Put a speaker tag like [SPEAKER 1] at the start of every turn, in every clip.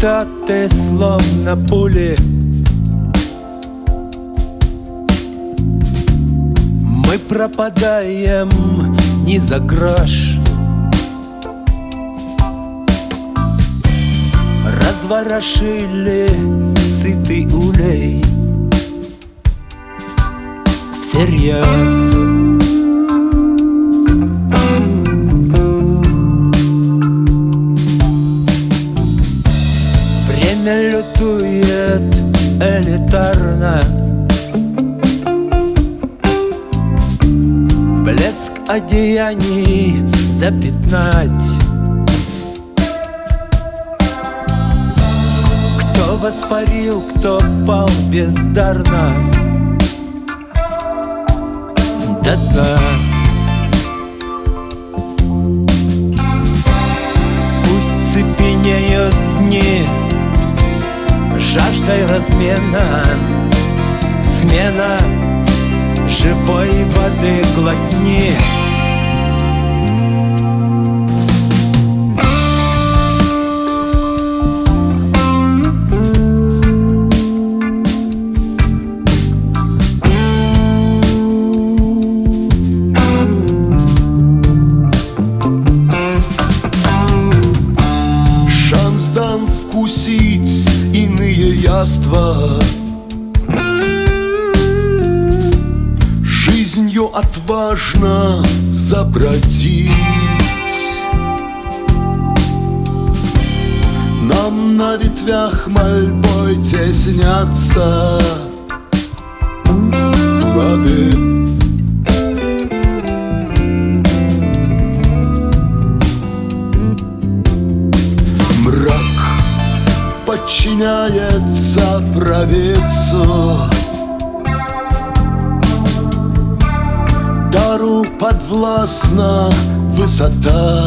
[SPEAKER 1] цитаты словно пули. Мы пропадаем не за грош. Разворошили сытый улей. Всерьез. Время одеяний запятнать Кто воспарил, кто пал бездарно. До дна Пусть цепенеют дни Жаждой размена Смена живой воды глотни
[SPEAKER 2] Жизнью отважно забродить. Нам на ветвях мольбой теснятся Плоды Мрак подчиняется провидцу Дару подвластна высота.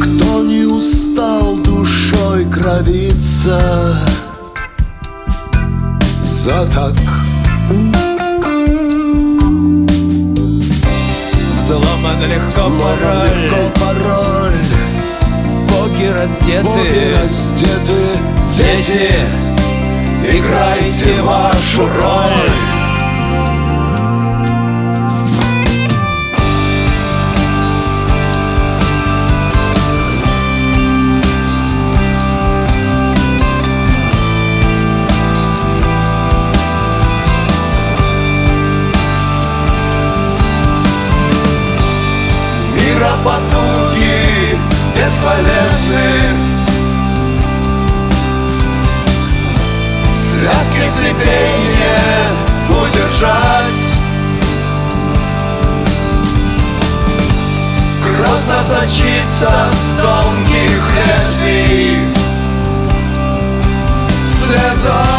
[SPEAKER 2] Кто не устал душой кровиться За так?
[SPEAKER 1] Взломан легко пароль.
[SPEAKER 2] легко пароль.
[SPEAKER 1] Боги раздеты.
[SPEAKER 2] Боги раздеты,
[SPEAKER 1] Дети, играйте вашу роль. Потуги бесполезны Не удержать. Грозно сочится с тонких лезвий Слеза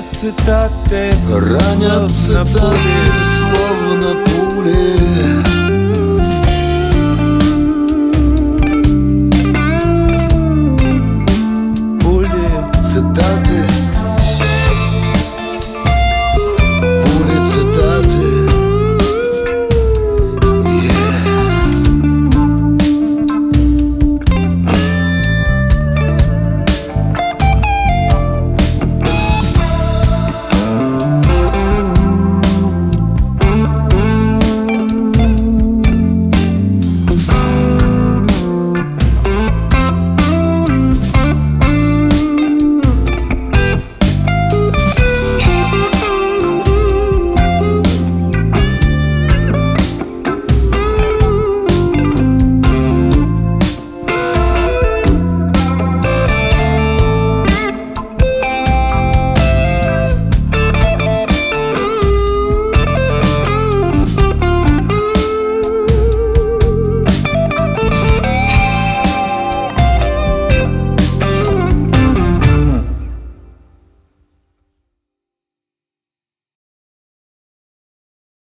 [SPEAKER 1] Ранят цитаты
[SPEAKER 2] Ранят цитаты, словно пули